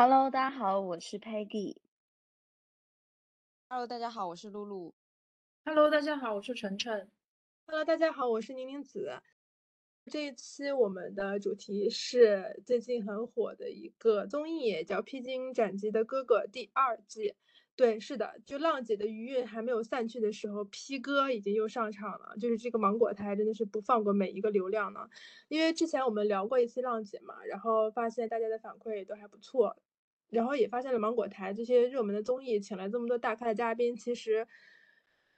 Hello，大家好，我是 Peggy。Hello，大家好，我是露露。Hello，大家好，我是晨晨。Hello，大家好，我是宁宁子。这一期我们的主题是最近很火的一个综艺，叫《披荆斩棘的哥哥》第二季。对，是的，就浪姐的余韵还没有散去的时候，P 哥已经又上场了。就是这个芒果台真的是不放过每一个流量呢。因为之前我们聊过一期浪姐嘛，然后发现大家的反馈都还不错，然后也发现了芒果台这些热门的综艺请来这么多大咖的嘉宾，其实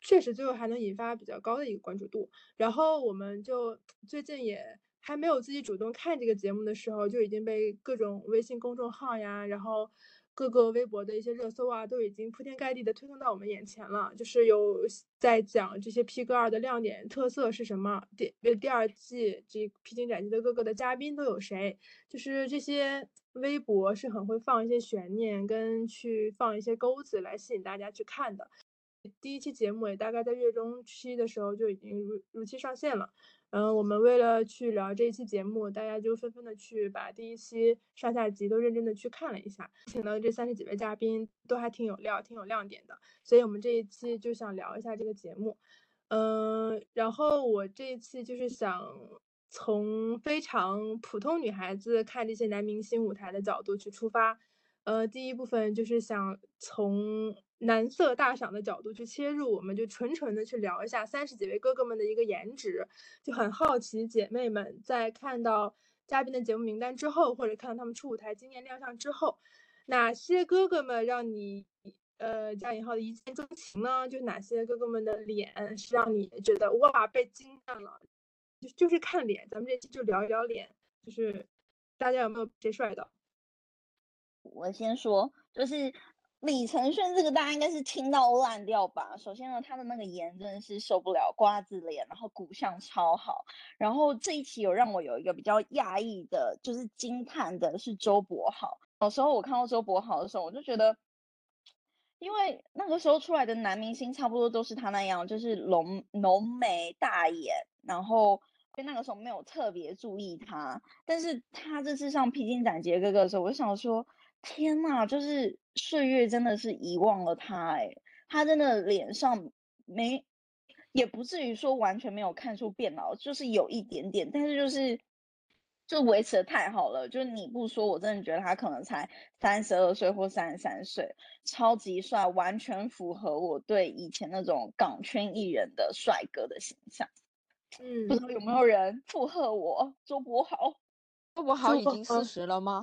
确实最后还能引发比较高的一个关注度。然后我们就最近也还没有自己主动看这个节目的时候，就已经被各种微信公众号呀，然后。各个微博的一些热搜啊，都已经铺天盖地的推送到我们眼前了。就是有在讲这些 P 哥二的亮点特色是什么，第第二季这披荆斩棘的哥哥的嘉宾都有谁？就是这些微博是很会放一些悬念，跟去放一些钩子来吸引大家去看的。第一期节目也大概在月中期的时候就已经如如期上线了。嗯，我们为了去聊这一期节目，大家就纷纷的去把第一期上下集都认真的去看了一下，请到的这三十几位嘉宾都还挺有料、挺有亮点的，所以我们这一期就想聊一下这个节目。嗯，然后我这一期就是想从非常普通女孩子看这些男明星舞台的角度去出发。呃，第一部分就是想从。男色大赏的角度去切入，我们就纯纯的去聊一下三十几位哥哥们的一个颜值，就很好奇姐妹们在看到嘉宾的节目名单之后，或者看到他们出舞台惊艳亮相之后，哪些哥哥们让你呃加引号的一见钟情呢？就哪些哥哥们的脸是让你觉得哇被惊艳了？就就是看脸，咱们这期就聊一聊脸，就是大家有没有谁帅的？我先说，就是。李承铉这个大家应该是听到烂掉吧？首先呢，他的那个颜真的是受不了，瓜子脸，然后骨相超好。然后这一期有让我有一个比较讶异的，就是惊叹的是周柏豪。有时候我看到周柏豪的时候，我就觉得，因为那个时候出来的男明星差不多都是他那样，就是浓浓眉大眼，然后那个时候没有特别注意他。但是他这次上披荆斩棘哥哥的时候，我就想说。天呐，就是岁月真的是遗忘了他哎，他真的脸上没，也不至于说完全没有看出变老，就是有一点点，但是就是就维持的太好了，就是你不说，我真的觉得他可能才三十二岁或三十三岁，超级帅，完全符合我对以前那种港圈艺人的帅哥的形象。嗯，不知道有没有人附和我，周柏豪。周柏豪已经四十了吗？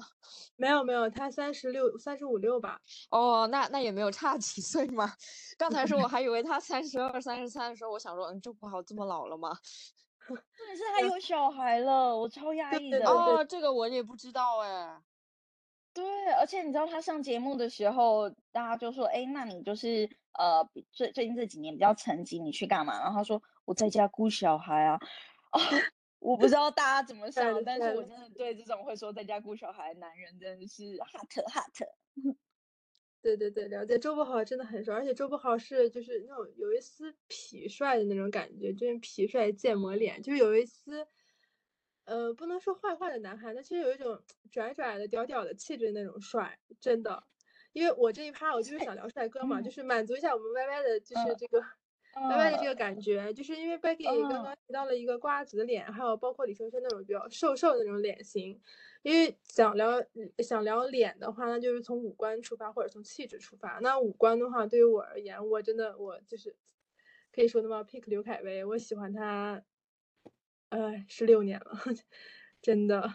没有没有，他三十六、三十五六吧。哦，那那也没有差几岁嘛。刚才说我还以为他三十二、三十三的时候，我想说，嗯，周柏豪这么老了吗？重点是他有小孩了，我超压抑的。哦，这个我也不知道哎。对，而且你知道他上节目的时候，大家就说，哎，那你就是呃，最最近这几年比较沉寂，你去干嘛？然后他说我在家顾小孩啊。哦。我不知道大家怎么 想，但是我真的对这种会说在家顾小孩的男人真的是 hot hot。对对对，了解周柏豪真的很帅，而且周柏豪是就是那种有一丝痞帅的那种感觉，就是痞帅建模脸，就是有一丝，呃，不能说坏坏的男孩，但其实有一种拽拽的、屌屌的气质那种帅，真的。因为我这一趴我就是想聊帅哥嘛，就是满足一下我们 Y Y 的，就是这个。歪歪的这个感觉，就是因为 Becky 刚刚提到了一个瓜子脸，还有包括李承铉那种比较瘦瘦的那种脸型。因为想聊想聊脸的话，那就是从五官出发或者从气质出发。那五官的话，对于我而言，我真的我就是可以说的嘛，pick 刘恺威，我喜欢他，呃，十六年了，真的。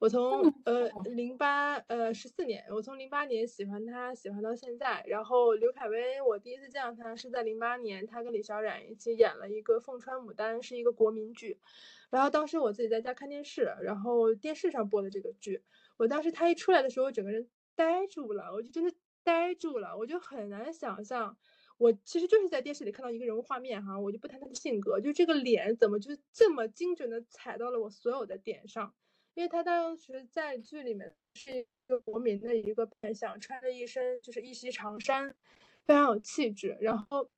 我从呃零八呃十四年，我从零八年喜欢他，喜欢到现在。然后刘恺威，我第一次见到他是在零八年，他跟李小冉一起演了一个《凤穿牡丹》，是一个国民剧。然后当时我自己在家看电视，然后电视上播的这个剧，我当时他一出来的时候，我整个人呆住了，我就真的呆住了，我就很难想象，我其实就是在电视里看到一个人物画面哈，我就不谈他的性格，就这个脸怎么就这么精准的踩到了我所有的点上。因为他当时在剧里面是一个国民的一个扮相，穿着一身就是一袭长衫，非常有气质。然后，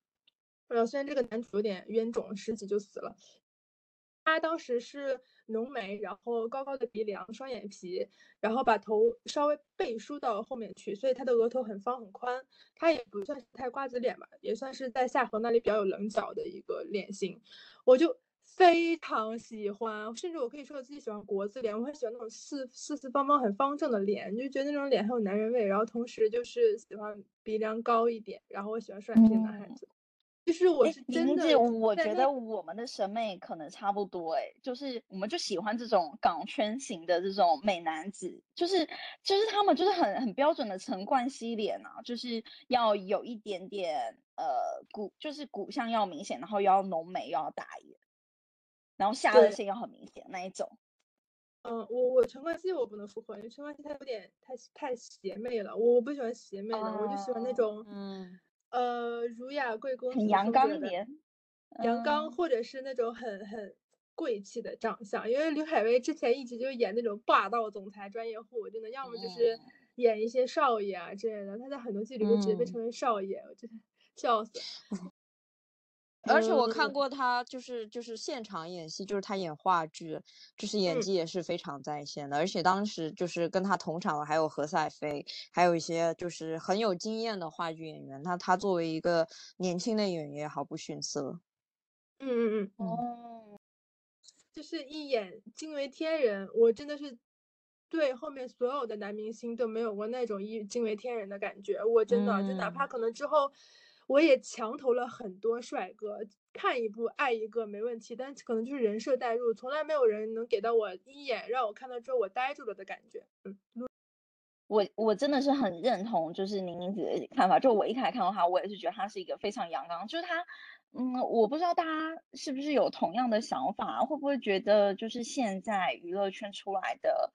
呃，虽然这个男主有点冤种，十几就死了，他当时是浓眉，然后高高的鼻梁、双眼皮，然后把头稍微背梳到后面去，所以他的额头很方很宽。他也不算是太瓜子脸吧，也算是在下颌那里比较有棱角的一个脸型。我就非常喜欢，甚至我可以说我自己喜欢国字脸，我很喜欢那种四四四方方很方正的脸，就觉得那种脸很有男人味。然后同时就是喜欢鼻梁高一点，然后我喜欢帅气的男孩子。就是我是真的，我觉得我们的审美可能差不多哎，就是我们就喜欢这种港圈型的这种美男子，就是就是他们就是很很标准的陈冠希脸啊，就是要有一点点呃骨，就是骨相要明显，然后又要浓眉又要大眼，然后下颚线又很明显那一种。嗯，我我陈冠希我不能复合，因为陈冠希他有点太太邪魅了，我不喜欢邪魅的，我就喜欢那种嗯。呃，儒雅贵公子，阳刚一点，阳刚，或者是那种很很贵气的长相。因为刘恺威之前一直就演那种霸道总裁、专业户，真的，要么就是演一些少爷啊之类的。他在很多剧里面直接被称为少爷，我真的 笑死。而且我看过他，就是就是现场演戏，就是他演话剧，就是演技也是非常在线的。而且当时就是跟他同场的还有何赛飞，还有一些就是很有经验的话剧演员。那他作为一个年轻的演员，毫不逊色。嗯嗯嗯，哦，就是一眼惊为天人。我真的是对后面所有的男明星都没有过那种一惊为天人的感觉。我真的就哪怕可能之后。我也强投了很多帅哥，看一部爱一个没问题，但可能就是人设代入，从来没有人能给到我一眼让我看到之后我呆住了的感觉。嗯，我我真的是很认同，就是宁宁子的看法。就我一开始看到他，我也是觉得他是一个非常阳刚，就是他，嗯，我不知道大家是不是有同样的想法，会不会觉得就是现在娱乐圈出来的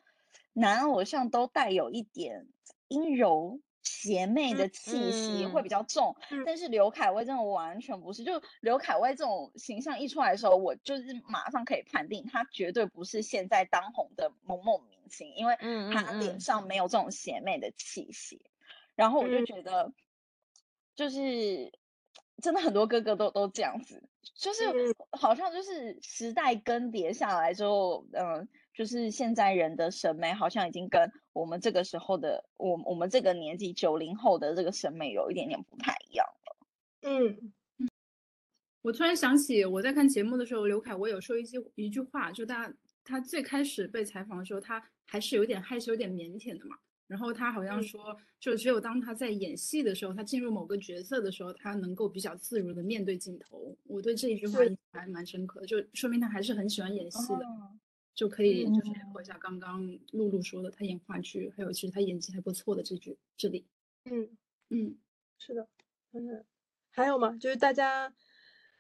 男偶像都带有一点阴柔。邪魅的气息会比较重，但是刘恺威真的完全不是。就刘恺威这种形象一出来的时候，我就是马上可以判定他绝对不是现在当红的某某明星，因为他脸上没有这种邪魅的气息。然后我就觉得，就是真的很多哥哥都都这样子，就是好像就是时代更迭下来之后，嗯。就是现在人的审美好像已经跟我们这个时候的我我们这个年纪九零后的这个审美有一点点不太一样了。嗯，我突然想起我在看节目的时候，刘恺威有说一句一句话，就他他最开始被采访的时候，他还是有点害羞、有点腼腆的嘛。然后他好像说，就只有当他在演戏的时候，他进入某个角色的时候，他能够比较自如的面对镜头。我对这一句话还蛮深刻的，就说明他还是很喜欢演戏的。就可以就是回一下刚刚露露说的，他演话剧，还有其实他演技还不错的这句这里。嗯嗯，是的，嗯，还有吗？就是大家，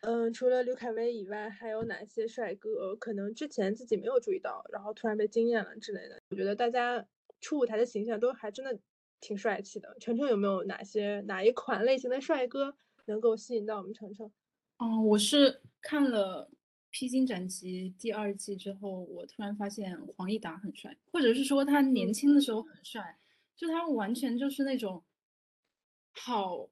嗯，除了刘恺威以外，还有哪些帅哥可能之前自己没有注意到，然后突然被惊艳了之类的？我觉得大家出舞台的形象都还真的挺帅气的。程程有没有哪些哪一款类型的帅哥能够吸引到我们程程？哦，我是看了。《披荆斩棘》第二季之后，我突然发现黄义达很帅，或者是说他年轻的时候很帅，就他完全就是那种好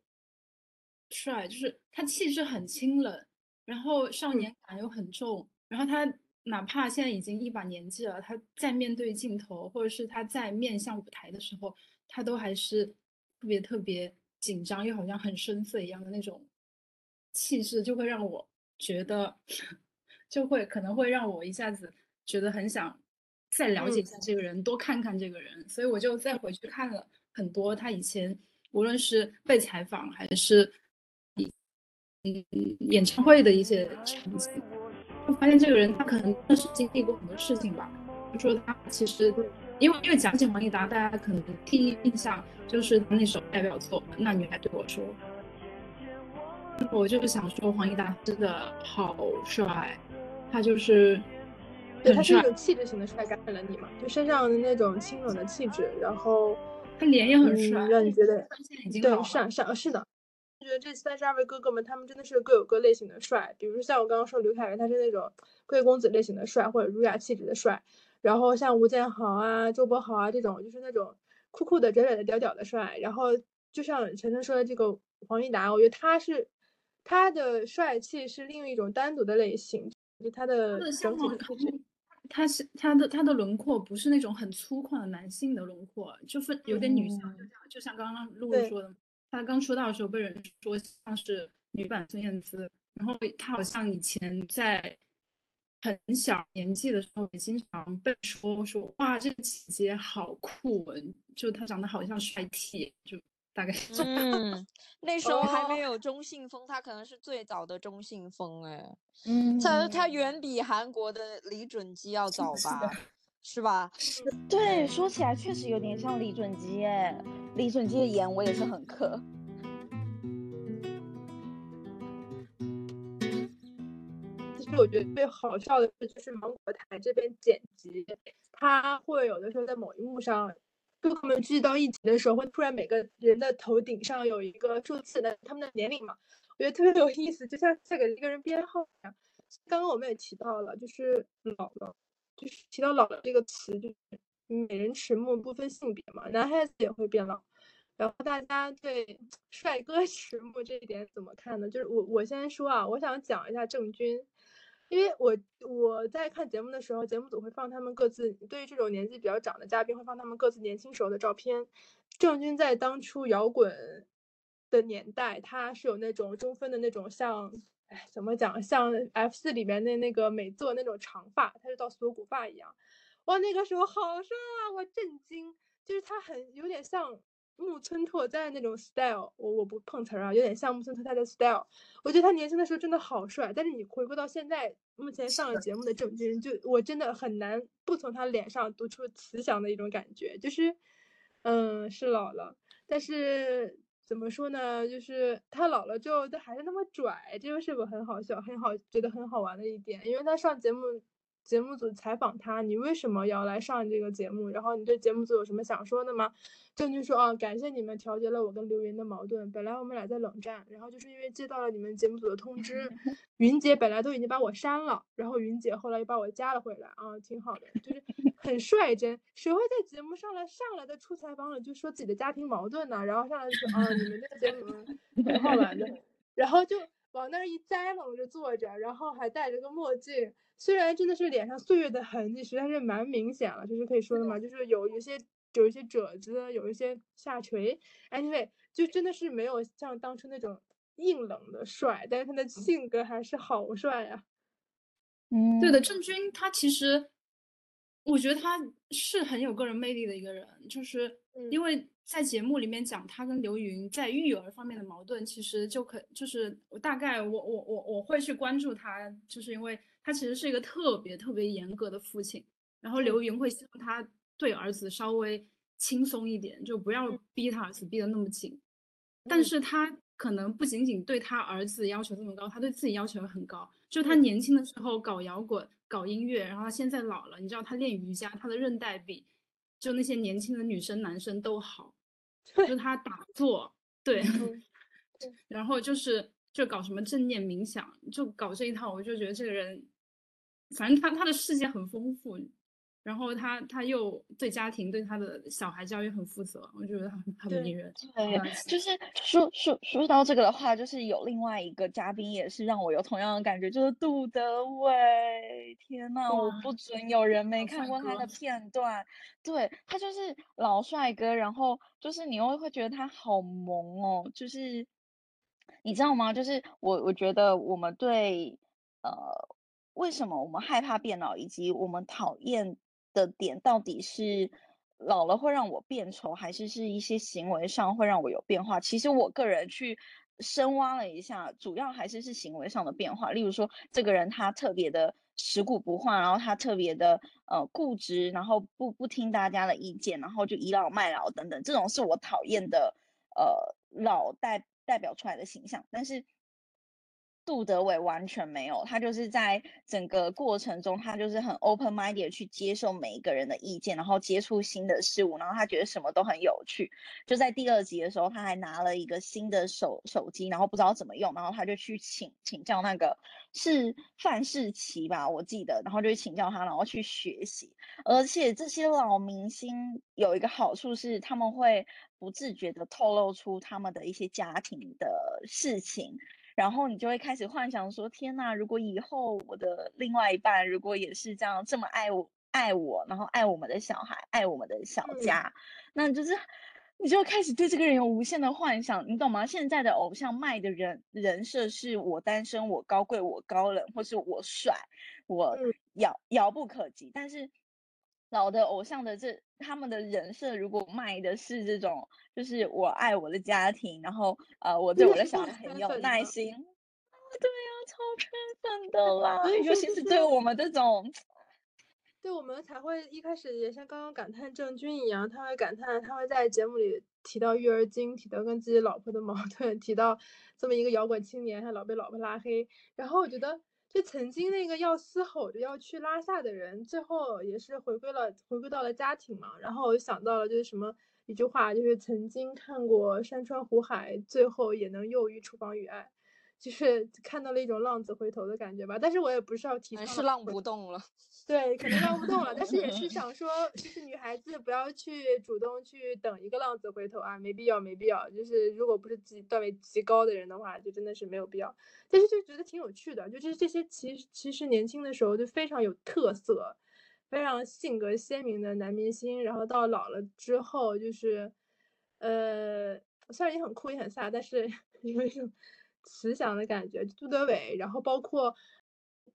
帅，就是他气质很清冷，然后少年感又很重，然后他哪怕现在已经一把年纪了，他在面对镜头或者是他在面向舞台的时候，他都还是特别特别紧张，又好像很深邃一样的那种气质，就会让我觉得。就会可能会让我一下子觉得很想再了解一下这个人，多看看这个人，所以我就再回去看了很多他以前无论是被采访还是嗯演唱会的一些场景，就发现这个人他可能真的是经历过很多事情吧。就说他其实因为因为讲起黄义达，大家可能第一印象就是他那首代表作《那女孩对我说》，我就是想说黄义达真的好帅。他就是，对，他是一种气质型的帅，感染了你嘛？就身上的那种清冷的气质，然后他脸也很帅，让你觉得对，是是是的。觉得这三十二位哥哥们，他们真的是各有各类型的帅。比如像我刚刚说刘恺威，他是那种贵公子类型的帅，或者儒雅气质的帅。然后像吴建豪啊、周柏豪啊这种，就是那种酷酷的、拽拽的、屌屌的帅。然后就像晨晨说的这个黄义达，我觉得他是他的帅气是另一种单独的类型。就他的整体的气质，他是他的他的轮廓不是那种很粗犷的男性的轮廓，就是有点女性，就嗯像就像刚刚露露说的，他刚出道的时候被人说像是女版孙燕姿，然后他好像以前在很小年纪的时候也经常被说说哇这个姐姐好酷哦，就她长得好像帅 T，就大概是这样。嗯，那 时候还没哦有中性风，他可能是最早的中性风哎，嗯，他他远比韩国的李准基要早吧，是吧？对，说起来确实有点像李准基哎。李准基的颜我也是很磕。其实我觉得最好笑的是，就是芒果台这边剪辑，他会有的时候在某一幕上，哥哥们聚到一起的时候，会突然每个人的头顶上有一个数字的他们的年龄嘛，我觉得特别有意思，就像在给一个人编号一样。刚刚我们也提到了，就是老了，就是提到老了这个词，就是美人迟暮不分性别嘛，男孩子也会变老。然后大家对帅哥迟暮这一点怎么看呢？就是我我先说啊，我想讲一下郑钧，因为我我在看节目的时候，节目组会放他们各自对于这种年纪比较长的嘉宾会放他们各自年轻时候的照片。郑钧在当初摇滚的年代，他是有那种中分的那种像，哎，怎么讲，像 F 四里面的那个美作那种长发，他是到锁骨发一样。哇，那个时候好帅啊！我震惊，就是他很有点像木村拓哉那种 style，我我不碰瓷儿啊，有点像木村拓哉的 style。我觉得他年轻的时候真的好帅，但是你回归到现在，目前上了节目的郑钧，就我真的很难不从他脸上读出慈祥的一种感觉，就是，嗯，是老了，但是怎么说呢？就是他老了之后，他还是那么拽，这就是我很好笑、很好觉得很好玩的一点，因为他上节目。节目组采访他，你为什么要来上这个节目？然后你对节目组有什么想说的吗？郑钧说啊，感谢你们调节了我跟刘云的矛盾。本来我们俩在冷战，然后就是因为接到了你们节目组的通知，云姐本来都已经把我删了，然后云姐后来又把我加了回来啊，挺好的，就是很率真。谁会在节目上来上来的出采访了就说自己的家庭矛盾呢？然后上来就说啊，你们这个节目 挺好玩的，然后就往那儿一栽冷着坐着，然后还戴着个墨镜。虽然真的是脸上岁月的痕迹实在是蛮明显了，就是可以说的嘛，就是有一些有一些褶子，有一些下垂。Anyway，就真的是没有像当初那种硬冷的帅，但是他的性格还是好帅呀、嗯，对的，郑钧他其实，我觉得他是很有个人魅力的一个人，就是嗯。因为在节目里面讲他跟刘云在育儿方面的矛盾，其实就可就是我大概我我我我会去关注他，就是因为他其实是一个特别特别严格的父亲，然后刘云会希望他对儿子稍微轻松一点，就不要嗯。逼他儿子逼得那么紧，但嗯。是他可能不仅仅对他儿子要求这么高，他对自己要求也很高。就他嗯。年轻的时候搞摇滚、搞音乐，然后他现在老了，你知道他练瑜伽，他的韧带比就那些年轻的女生、男生都好。就他打坐，对，嗯 然后就是就搞什么正念冥想，就搞这一套，我就觉得这个人，反正他他的世界很丰富，然后他他又对家庭对他的小孩教育很负责，我觉得他很很迷人。对就是说说说到这个的话，就是有另外一个嘉宾也是让我有同样的感觉，就是杜德伟。天呐，我不准有人没看过他的片段。对，他就是老帅哥，然后就是你又会觉得他好萌哦，就是你知道吗？就是我我觉得我们对呃为什么我们害怕变老，以及我们讨厌的点到底是老了会让我变丑，还是是一些行为上会让我有变化？其实我个人去深挖了一下，主要还是是行为上的变化。例如说，这个人他特别的食古不化，然后他特别的呃固执，然后不不听大家的意见，然后就倚老卖老等等，这种是我讨厌的呃老代代表出来的形象。但是杜德伟完全没有，他就是在整个过程中，他就是很 open minded 去接受每一个人的意见，然后接触新的事物，然后他觉得什么都很有趣。就在第二集的时候，他还拿了一个新的手手机，然后不知道怎么用，然后他就去请请教那个是范世琦吧，我记得，然后就请教他，然后去学习。而且这些老明星有一个好处是，他们会不自觉的透露出他们的一些家庭的事情。然后你就会开始幻想说，天呐，如果以后我的另外一半如果也是这样这么爱我爱我，然后爱我们的小孩，爱我们的小嗯家，那就是你就会开始对这个人有无限的幻想，你懂吗？现在的偶像卖的人人设是我单身，我高贵，我高冷，或是我帅，我嗯遥遥不可及，但是。老的偶像的这他们的人设，如果卖的是这种，就是我爱我的家庭，然后呃，我对我的小孩很有耐心，啊对呀、超圈粉的 啦，尤说其是对我们这种，对我们才会一开始也像刚刚感叹郑钧一样，他会感叹，他会在节目里提到育儿经，提到跟自己老婆的矛盾，提到这么一个摇滚青年还老被老婆拉黑。然后我觉得，就曾经那个要嘶吼着要去拉萨的人，最后也是回归了，回归到了家庭嘛。然后我就想到了，就是什么一句话，就是曾经看过山川湖海，最后也能囿于厨房与爱。就是看到了一种浪子回头的感觉吧，但是我也不是要提倡是浪回不动了。对，可能浪不动了，但是也是 想说，就是女孩子不要去主动去等一个浪子回头啊，没必要，没必要。就是如果不是自己段位极高的人的话，就真的是没有必要。但是就觉得挺有趣的，就是这些其实其实年轻的时候就非常有特色，非常性格鲜明的男明星，然后到老了之后就是，呃，虽然也很酷也很飒，但是 有一种慈祥的感觉。杜德伟，然后包括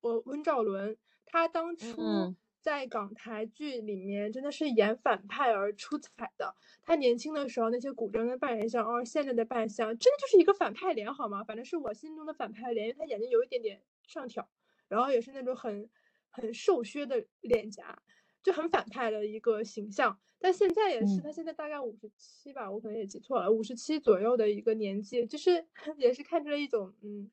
我温兆伦。他当初嗯在港台剧里面真的是演反派而出彩的。他年轻的时候那些古装的扮相，像哦现在的扮相，真的就是一个反派脸好吗？反正是我心中的反派脸，因为他眼睛有一点点上挑，然后也是那种很很瘦削的脸颊，就很反派的一个形象。但现在也是，嗯他现在大概五十七吧，我可能也记错了，五十七左右的一个年纪，就是 也是看出了一种嗯。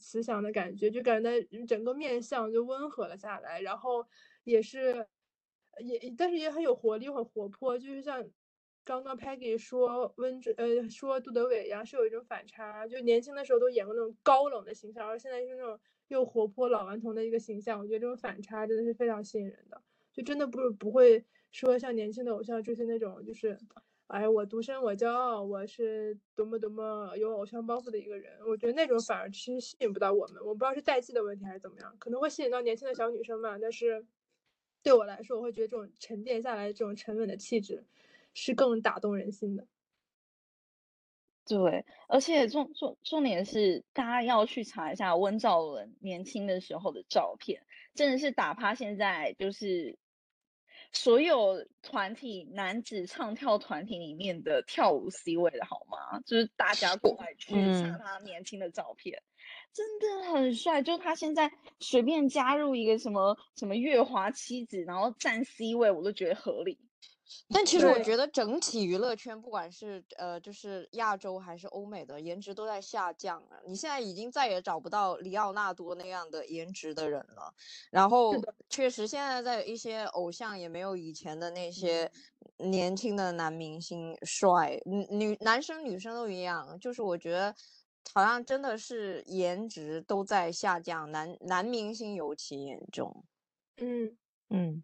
慈祥的感觉，就感觉整个面相就温和了下来，然后也是，也但是也很有活力，又很活泼，就是像刚刚 Peggy 说温呃说杜德伟一样，是有一种反差，就年轻的时候都演过那种高冷的形象，而现在是那种又活泼老顽童的一个形象，我觉得这种反差真的是非常吸引人的，就真的不是不会说像年轻的偶像追星那种就是。哎，我独身我骄傲，我是多么多么有偶像包袱的一个人。我觉得那种反而其实吸引不到我们，我不知道是代际的问题还是怎么样，可能会吸引到年轻的小女生嘛。但是对我来说，我会觉得这种沉淀下来、这种沉稳的气质是更打动人心的。对，而且重重重点是，大家要去查一下温兆伦年轻的时候的照片，真的是打趴现在就是。所有团体男子唱跳团体里面的跳舞 C 位的好吗？就是大家过来去查嗯他年轻的照片，真的很帅。就他现在随便加入一个什么什么月华妻子，然后站 C 位，我都觉得合理。但其实我觉得整体娱乐圈，不管是呃就是亚洲还是欧美的颜值都在下降啊。你现在已经再也找不到里奥纳多那样的颜值的人了。然后确实现在在一些偶像也没有以前的那些年轻的男明星帅，女女男生女生都一样。就是我觉得好像真的是颜值都在下降，男男明星尤其严重。嗯嗯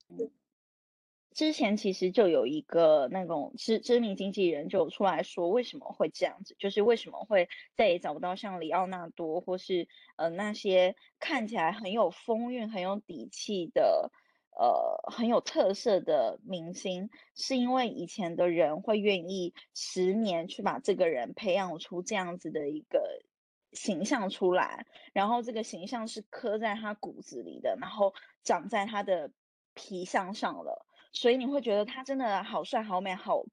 之前其实就有一个那种知知名经纪人就出来说为什么会这样子，就是为什么会再也找不到像里奥纳多或是呃那些看起来很有风韵、很有底气的呃很有特色的明星，是因为以前的人会愿意十年去把这个人培养出这样子的一个形象出来，然后这个形象是刻在他骨子里的，然后长在他的皮相上了。所以你会觉得他真的好帅、好美、好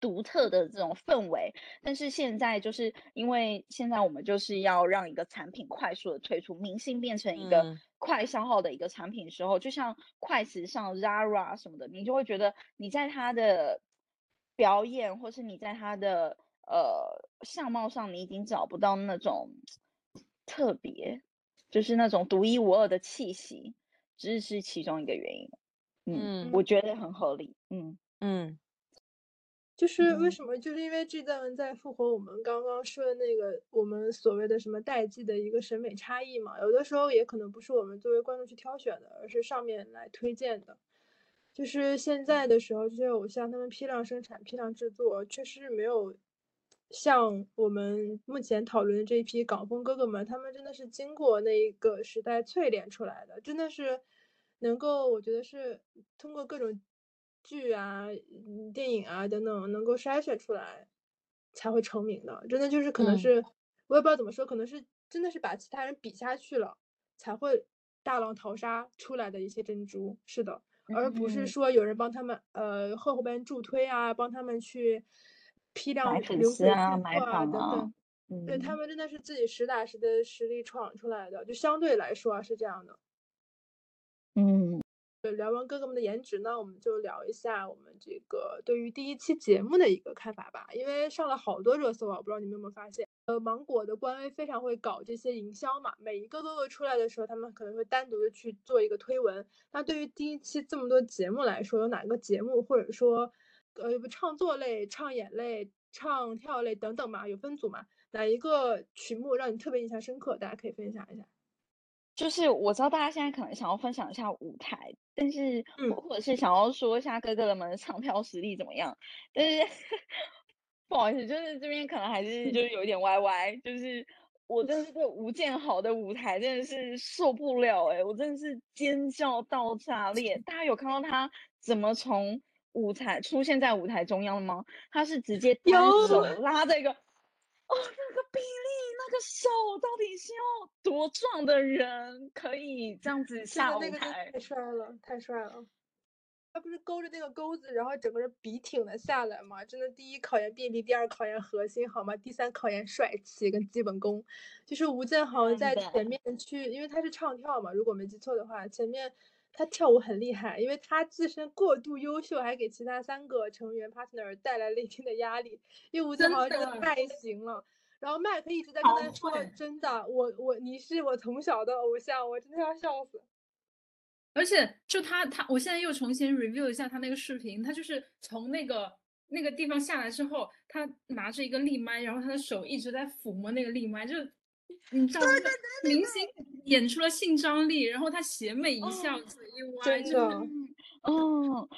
独特的这种氛围。但是现在就是因为现在我们就是要让一个产品快速的推出，明星变成一个嗯快消耗的一个产品的时候，就像快时尚、Zara 什么的，你就会觉得你在他的表演，或是你在他的呃相貌上，你已经找不到那种特别，就是那种独一无二的气息，这是其中一个原因。嗯，嗯我觉得很合理。嗯，嗯就是为嗯什么？就是因为这段文在复活我们刚刚说的那个我们所谓的什么代际的一个审美差异嘛，有的时候也可能不是我们作为观众去挑选的，而是上面来推荐的。就是现在的时候，这些偶像他们批量生产、批量制作，确实没有像我们目前讨论的这一批港风哥哥们，他们真的是经过那一个时代淬炼出来的，真的是能够，我觉得是通过各种剧啊、电影啊等等，能够筛选出来才会成名的。真的就是可能是，我也不知道怎么说，可能是真的是把其他人比下去了，才会大浪淘沙出来的一些珍珠。是的，而不是说有人帮他们呃后边助推啊，帮他们去。批量买粉丝啊，买粉啊，对他们真的是自己实打实的实力闯出来的，就相对来说是这样的。嗯，对，聊完哥哥们的颜值呢，我们就聊一下我们这个对于第一期节目的一个看法吧。因为上了好多热搜啊，不知道你们有没有发现？呃，芒果的官微非常会搞这些营销嘛，每一个哥哥出来的时候，他们可能会单独的去做一个推文。那对于第一期这么多节目来说，有哪个节目或者说？呃，不唱作类、唱演类、唱跳类等等嘛，有分组嘛？哪一个曲目让你特别印象深刻？大家可以分享一下。就是我知道大家现在可能想要分享一下舞台，但是或者是想要说一下哥哥们的唱跳实力怎么样，但是不好意思，就是这边可能还是就是有一点歪歪，就是我真的是对吴建豪的舞台真的是受不了哎，我真的是尖叫到炸裂。大家有看到他怎么从？舞台出现在舞台中央的吗？他是直接单手拉着一个，哦，那个比例，那个手到底是要多壮的人可以这样子下舞台？太帅了，太帅了！他不是勾着那个钩子，然后整个人笔挺的下来吗？真的，第一考验臂力，第二考验核心，好吗？第三考验帅气跟基本功。就是吴建豪在前面去，因为他是唱跳嘛，如果没记错的话，前面。他跳舞很厉害，因为他自身过度优秀，还给其他三个成员 partner 带来了一定的压力。因为吴建豪真的太行了，然后麦克一直在跟他说：“真的，我我你是我从小的偶像，我真的要笑死。”而且就他他，我现在又重新 review 一下他那个视频，他就是从那个那个地方下来之后，他拿着一个立麦，然后他的手一直在抚摸那个立麦，就。你知道，明星演出了性张力，然后他邪魅一笑，嘴一歪，真的，嗯，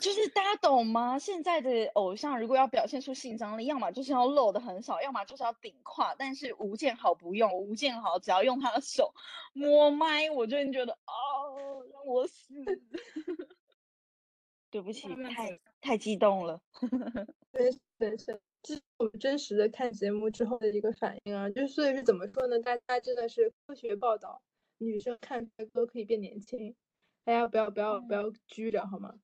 就是大家懂吗？现在的偶像如果要表现出性张力，要么就是要露的很少，要么就是要顶胯。但是吴建豪不用，吴建豪只要用他的手摸麦，我就觉得哦，让我死。对不起，太太激动了。对对是。这是我们真实的看节目之后的一个反应啊，就是所以是怎么说呢？大家真的是科学报道，女生看帅哥可以变年轻，大家不要不要不要拘着好吗？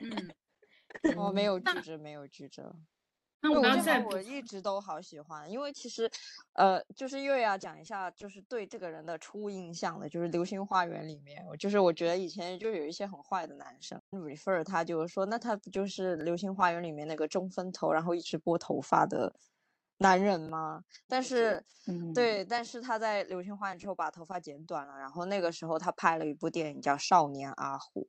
嗯，我没有拘着，没有拘着。那我刚才我一直都好喜欢，因为其实，呃，就是又要讲一下，就是对这个人的初印象的，就是《流星花园》里面，我就是我觉得以前就有一些很坏的男生，refer 他就是说，那他不就是《流星花园》里面那个中分头，然后一直拨头发的男人吗？但是，对，但是他在《流星花园》之后把头发剪短了，然后那个时候他拍了一部电影叫《少年阿虎》。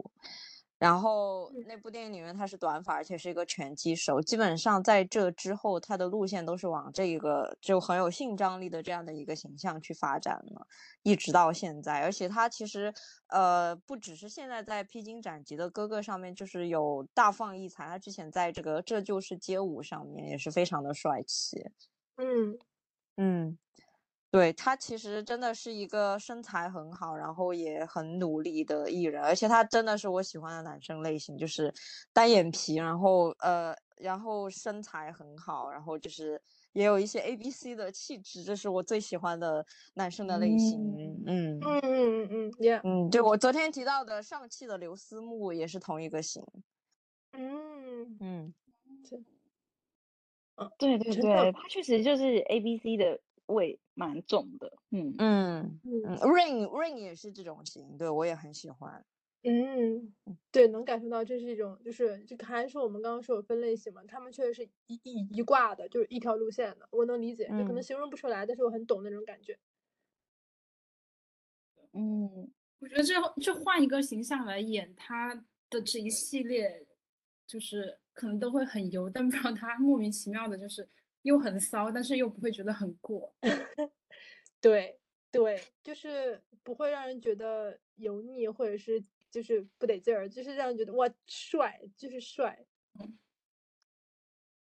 然后那部电影里面他是短发，而且是一个拳击手。基本上在这之后，他的路线都是往这一个就很有性张力的这样的一个形象去发展了，一直到现在。而且他其实呃不只是现在在披荆斩棘的哥哥上面就是有大放异彩，他之前在这个这就是街舞上面也是非常的帅气。嗯嗯。对他其实真的是一个身材很好，然后也很努力的艺人，而且他真的是我喜欢的男生类型，就是单眼皮，然后呃，然后身材很好，然后就是也有一些 A B C 的气质，这是我最喜欢的男生的类型。嗯嗯嗯嗯嗯，Yeah，嗯，就我昨天提到的上汽的刘思慕也是同一个型。嗯嗯，对对对，他确实就是 A B C 的。味蛮重的，嗯。嗯嗯，Rain Rain 也是这种型，对我也很喜欢，嗯，对，能感受到这是一种，就是就还是我们刚刚说有分类型嘛，他们确实是一一一挂的，就是一条路线的，我能理解，就可能形容不出来，但是我很懂那种感觉。嗯，我觉得这这换一个形象来演他的这一系列，就是可能都会很油，但不知道他莫名其妙的就是。又很骚，但是又不会觉得很过。对对，就是不会让人觉得油腻，或者是就是不得劲儿，就是让人觉得哇帅，就是帅。嗯。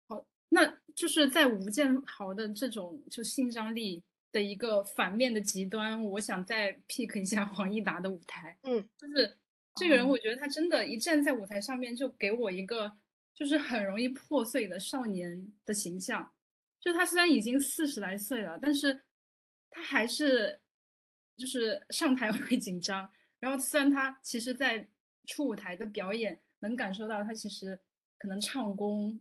好，那就是在吴建豪的这种就性张力的一个反面的极端，我想再 pick 一下 黄义达的舞台。嗯，就是这个人，哦我觉得他真的，一站在舞台上面就给我一个就是很容易破碎的少年的形象。就他虽然已经四十来岁了，但是他还是就是上台 会紧张。然后虽然他其实在初舞台的表演能感受到他其实可能唱功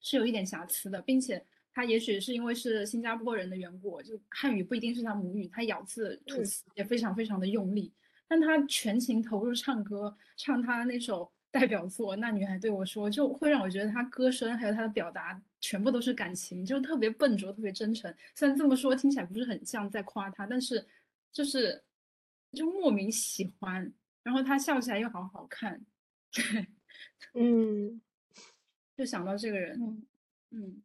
是有一点瑕疵的，并且他也许是因为是新加坡人的缘故，就汉语不一定是他母语，他咬字吐嗯词也非常非常的用力。但他全情投入唱歌，唱他那首代表作《那女孩对我说》，就会让我觉得她歌声还有她的表达全部都是感情，就特别笨拙，特别真诚。虽然这么说听起来不是很像在夸她，但是就是就莫名喜欢。然后她笑起来又好好看，对，嗯，就想到这个人，嗯，嗯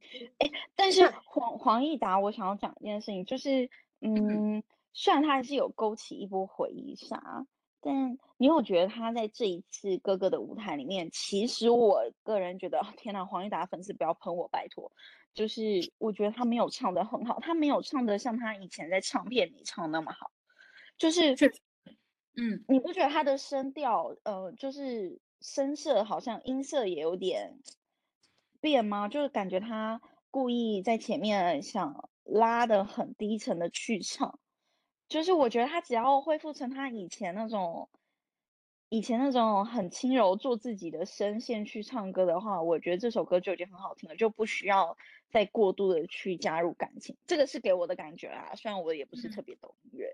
但是黄黄义达，我想要讲一件事情，就是，嗯，虽然他还是有勾起一波回忆杀，但你有觉得他在这一次哥哥的舞台里面，其实我个人觉得，哦 天呐，黄义达粉丝不要喷我，拜托，就是我觉得他没有唱的很好，他没有唱的像他以前在唱片里唱那么好，就是嗯你不觉得他的声调，呃，就是声色好像音色也有点变吗？就是感觉他故意在前面想拉的很低沉的去唱，就是我觉得他只要恢复成他以前那种，以前那种很轻柔做自己的声线去唱歌的话，我觉得这首歌就已经很好听了，就不需要再过度的去加入感情。这个是给我的感觉啦，虽然我也不是嗯特别懂音乐，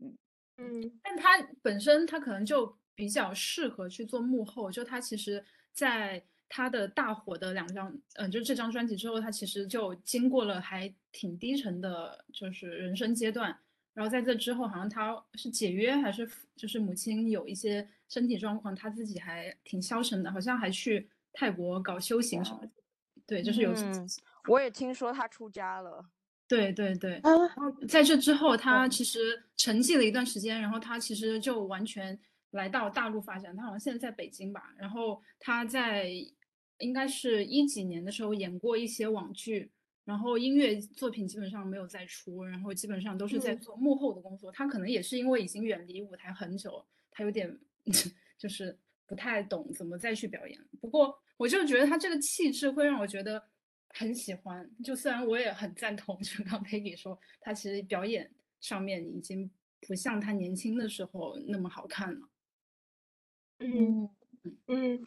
嗯。嗯但他本身他可能就比较适合去做幕后，就他其实在他的大火的两张，嗯、就这张专辑之后，他其实就经过了还挺低沉的，就是人生阶段。然后在这之后，好像他是解约还是就是母亲有一些身体状况，他自己还挺消沉的，好像还去泰国搞修行什么的。对，就是有嗯，我也听说他出家了。对对对，啊，然后在这之后，他哦其实沉寂了一段时间，然后他其实就完全来到大陆发展。他好像现在在北京吧，然后他在应该是一几年的时候演过一些网剧，然后音乐作品基本上没有再出，然后基本上都是在嗯做幕后的工作。他可能也是因为已经远离舞台很久，他有点 就是不太懂怎么再去表演。不过我就觉得他这个气质会让我觉得很喜欢。就虽然我也很赞同，就刚 Peggy 说，他其实表演上面已经不像他年轻的时候那么好看了。嗯嗯，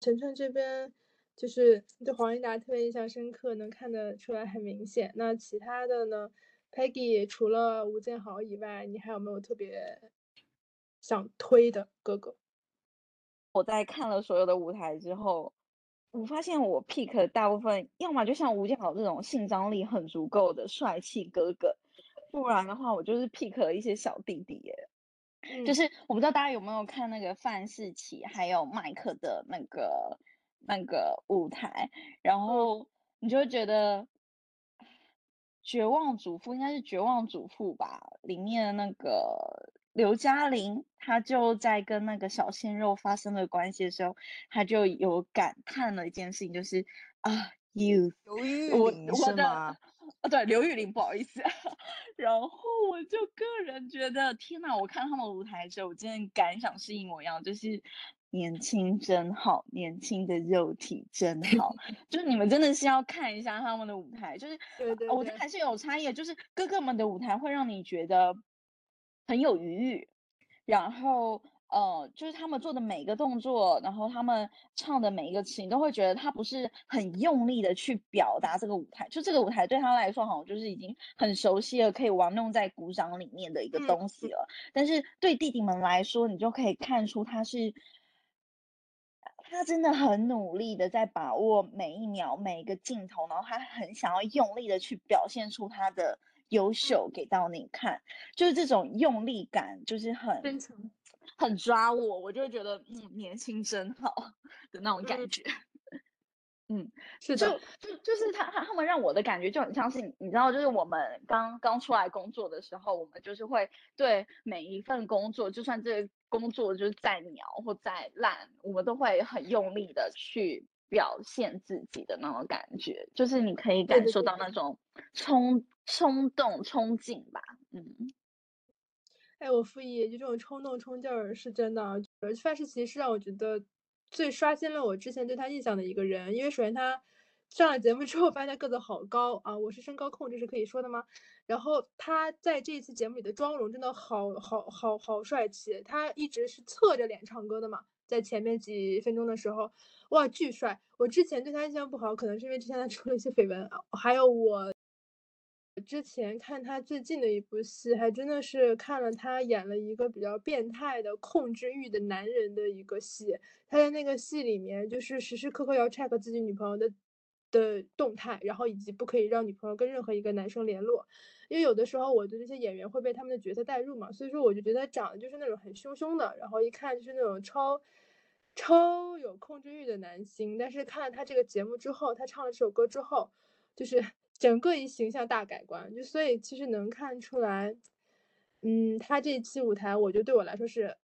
晨晨这边就是对黄义达特别印象深刻，能看得出来很明显。那其他的呢？Peggy 除了吴建豪以外，你还有没有特别想推的哥哥？我在看了所有的舞台之后，我发现我 pick 大部分，要么就像吴建豪这种性张力很足够的帅气哥哥，不然的话，我就是 pick 了一些小弟弟耶。嗯就是我不知道大家有没有看那个范世琦还有麦克的那个那个舞台，然后你就会觉得《绝望主妇》应该是《绝望主妇》吧，里面的那个刘嘉玲，她就在跟那个小鲜肉发生了关系的时候，她就有感叹了一件事情，就是啊，you 刘玉我玲是吗？啊，对，刘玉玲，不好意思。然后我就个人觉得，天呐，我看他们舞台的时候，我真的感想是一模一样，就是年轻真好，年轻的肉体真 好。就是你们真的是要看一下他们的舞台，就是对对我觉得还是有差异的，就是哥哥们的舞台会让你觉得很有余裕，然后呃，就是他们做的每一个动作，然后他们唱的每一个词，你都会觉得他不是很用力的去表达这个舞台，就这个舞台对他来说好像就是已经很熟悉了，可以玩弄在鼓掌里面的一个嗯东西了。但是对弟弟们来说，你就可以看出他是。他真的很努力的在把握每一秒每一个镜头，然后他很想要用力的去表现出他的优秀给到你看，就是这种用力感，就是很很抓我，我就会觉得嗯，年轻真好的那种感嗯觉。嗯，就是的，就就是他他他们让我的感觉就很像是你知道，就是我们刚刚出来工作的时候，我们就是会对每一份工作，就算这个工作就是再鸟或再烂，我们都会很用力的去表现自己的那种感觉，就是你可以感受到那种冲冲动、冲劲吧。嗯，哎，我复议，就这种冲动冲劲儿是真的啊。呃范世琦是让我觉得最刷新了我之前对他印象的一个人，因为首先他上了节目之后，发现他个子好高啊，我是身高控，这是可以说的吗？然后他在这一次节目里的妆容真的好好好好帅气，他一直是侧着脸唱歌的嘛，在前面几分钟的时候，哇，巨帅！我之前对他印象不好，可能是因为之前他出了一些绯闻，还有我之前看他最近的一部戏，还真的是看了他演了一个比较变态的控制欲的男人的一个戏。他在那个戏里面，就是时时刻刻要 check 自己女朋友的的动态，然后以及不可以让女朋友跟任何一个男生联络。因为有的时候我的这些演员会被他们的角色带入嘛，所以说我就觉得他长得就是那种很凶凶的，然后一看就是那种超超有控制欲的男星。但是看了他这个节目之后，他唱了这首歌之后，就是整个一形象大改观，就所以其实能看出来，嗯，他这一期舞台，我觉得对我来说是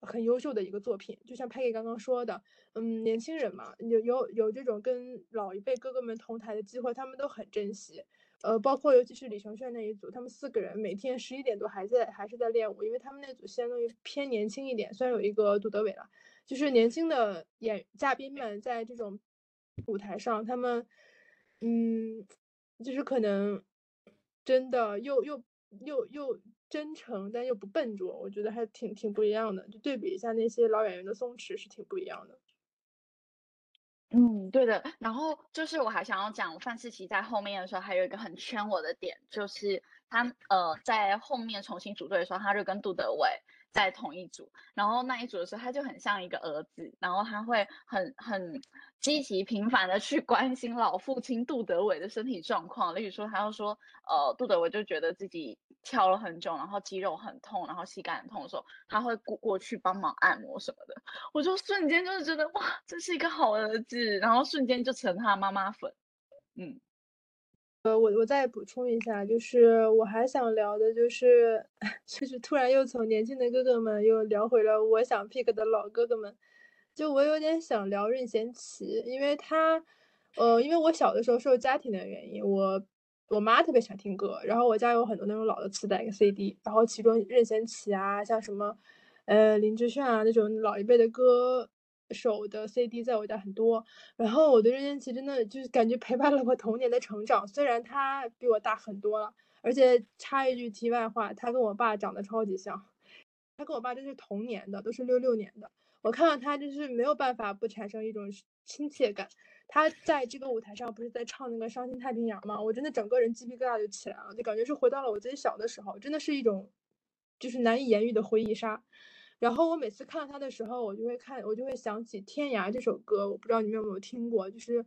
很优秀的一个作品。就像 Peggy 刚刚说的，嗯，年轻人嘛，有有有这种跟老一辈哥哥们同台的机会，他们都很珍惜。呃，包括尤其是李承铉那一组，他们四个人每天十一点多还在还是在练舞，因为他们那组相当于偏年轻一点，虽然有一个杜德伟了，就是年轻的演嘉宾们在这种舞台上，他们嗯，就是可能真的又又又又真诚，但又不笨拙，我觉得还挺挺不一样的。就对比一下那些老演员的松弛，是挺不一样的。嗯，对的。然后就是我还想要讲范思琪在后面的时候，还有一个很圈我的点，就是他呃在后面重新组队的时候，他就跟杜德伟在同一组，然后那一组的时候，他就很像一个儿子，然后他会很很积极频繁的去关心老父亲杜德伟的身体状况，例如说他要说呃杜德伟就觉得自己跳了很久，然后肌肉很痛，然后膝盖很痛的时候，他会过过去帮忙按摩什么的，我就瞬间就是觉得哇，这是一个好儿子，然后瞬间就成他妈妈粉，嗯。呃，我我再补充一下，就是我还想聊的，就是 就是突然又从年轻的哥哥们又聊回了我想 pick 的老哥哥们，就我有点想聊任贤齐，因为他，呃，因为我小的时候受家庭的原因，我我妈特别喜欢听歌，然后我家有很多那种老的磁带跟 CD，然后其中任贤齐啊，像什么，呃，林志炫啊那种老一辈的歌。手的 CD 在我家很多，然后我对任贤齐真的就是感觉陪伴了我童年的成长。虽然他比我大很多了，而且插一句题外话，他跟我爸长得超级像，他跟我爸真是同年的，都是六六年的。我看到他就是没有办法不产生一种亲切感。他在这个舞台上不是在唱那个《伤心太平洋》吗？我真的整个人鸡皮疙瘩就起来了，就感觉是回到了我自己小的时候，真的是一种就是难以言喻的回忆杀。然后我每次看到他的时候，我就会看，我就会想起《天涯》这首歌，我不知道你们有没有听过，就是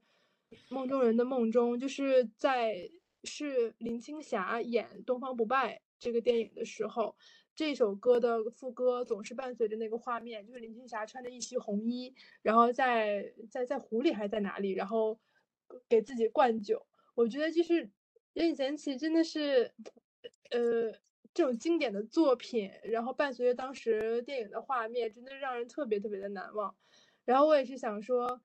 梦中人的梦中，就是在是林青霞演《东方不败》这个电影的时候，这首歌的副歌总是伴随着那个画面，就是林青霞穿着一袭红衣，然后在在在湖里还是在哪里，然后给自己灌酒。我觉得就是任贤齐真的是，呃。这种经典的作品，然后伴随着当时电影的画面，真的让人特别特别的难忘。然后我也是想说，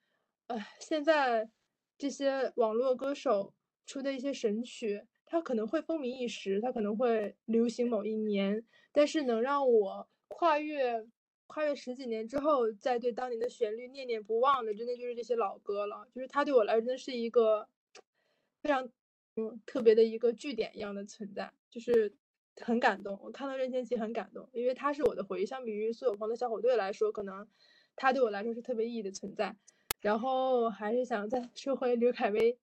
呃，现在这些网络歌手出的一些神曲，它可能会风靡一时，它可能会流行某一年，但是能让我跨越跨越十几年之后，再对当年的旋律念念不忘的，真的就是这些老歌了。就是它对我来说，真的是一个非常嗯特别的一个据点一样的存在，就是。很感动，我看到任贤齐很感动，因为他是我的回忆。相比于苏有朋的小虎队来说，可能他对我来说是特别意义的存在。然后还是想再说回刘恺威，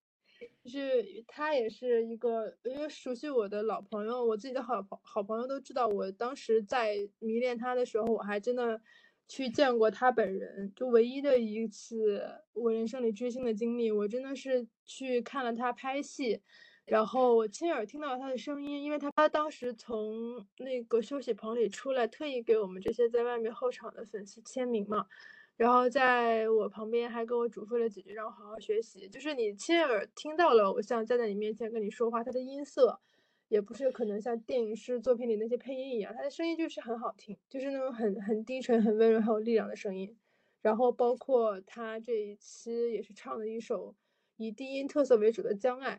就是他也是一个因为熟悉我的老朋友，我自己的好朋好朋友都知道，我当时在迷恋他的时候，我还真的去见过他本人。就唯一的一次我人生里追星的经历，我真的是去看了他拍戏。然后我亲耳听到他的声音，因为他当时从那个休息棚里出来，特意给我们这些在外面候场的粉丝签名嘛。然后在我旁边还跟我嘱咐了几句，让我好好学习。就是你亲耳听到了偶像站在你面前跟你说话，他的音色也不是可能像电影师作品里那些配音一样，他的声音就是很好听，就是那种很很低沉、很温柔、很有力量的声音。然后包括他这一期也是唱了一首以低音特色为主的《将爱》。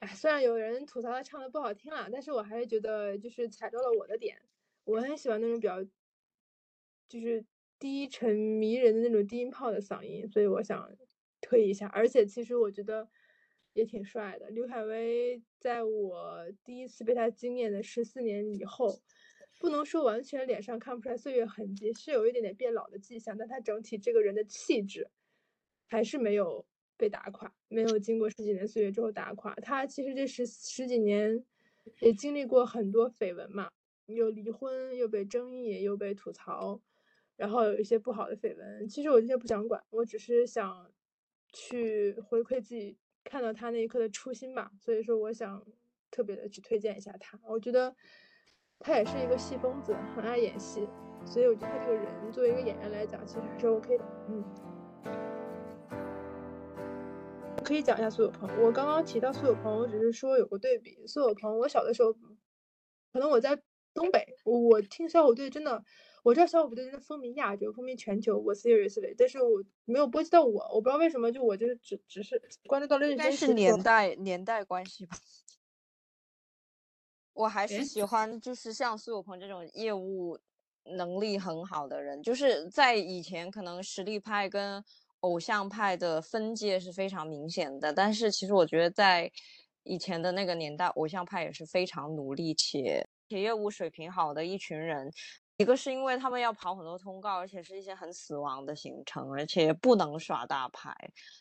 哎，虽然有人吐槽他唱的不好听了，但是我还是觉得就是踩到了我的点。我很喜欢那种比较就是低沉迷人的那种低音炮的嗓音，所以我想推一下。而且其实我觉得也挺帅的。刘恺威在我第一次被他惊艳的十四年以后，不能说完全脸上看不出来岁月痕迹，是有一点点变老的迹象，但他整体这个人的气质还是没有。被打垮，没有经过十几年岁月之后打垮。他其实这十十几年也经历过很多绯闻嘛，又离婚，又被争议，又被吐槽，然后有一些不好的绯闻。其实我这些不想管，我只是想去回馈自己看到他那一刻的初心吧。所以说，我想特别的去推荐一下他。我觉得他也是一个戏疯子，很爱演戏，所以我觉得他这个人作为一个演员来讲，其实还是 OK 的。嗯。可以讲一下苏有朋。我刚刚提到苏有朋，我只是说有个对比。苏有朋，我小的时候，可能我在东北，我听小虎队真的，我知道小虎队真的风靡亚洲，风靡全球。我 seriously，但是我没有波及到我，我不知道为什么，就我就是只只是关注到了认真。是年代年代关系吧。我还是喜欢就是像苏有朋这种业务能力很好的人，就是在以前可能实力派跟。偶像派的分界是非常明显的，但是其实我觉得在以前的那个年代，偶像派也是非常努力且且业务水平好的一群人。一个是因为他们要跑很多通告，而且是一些很死亡的行程，而且不能耍大牌，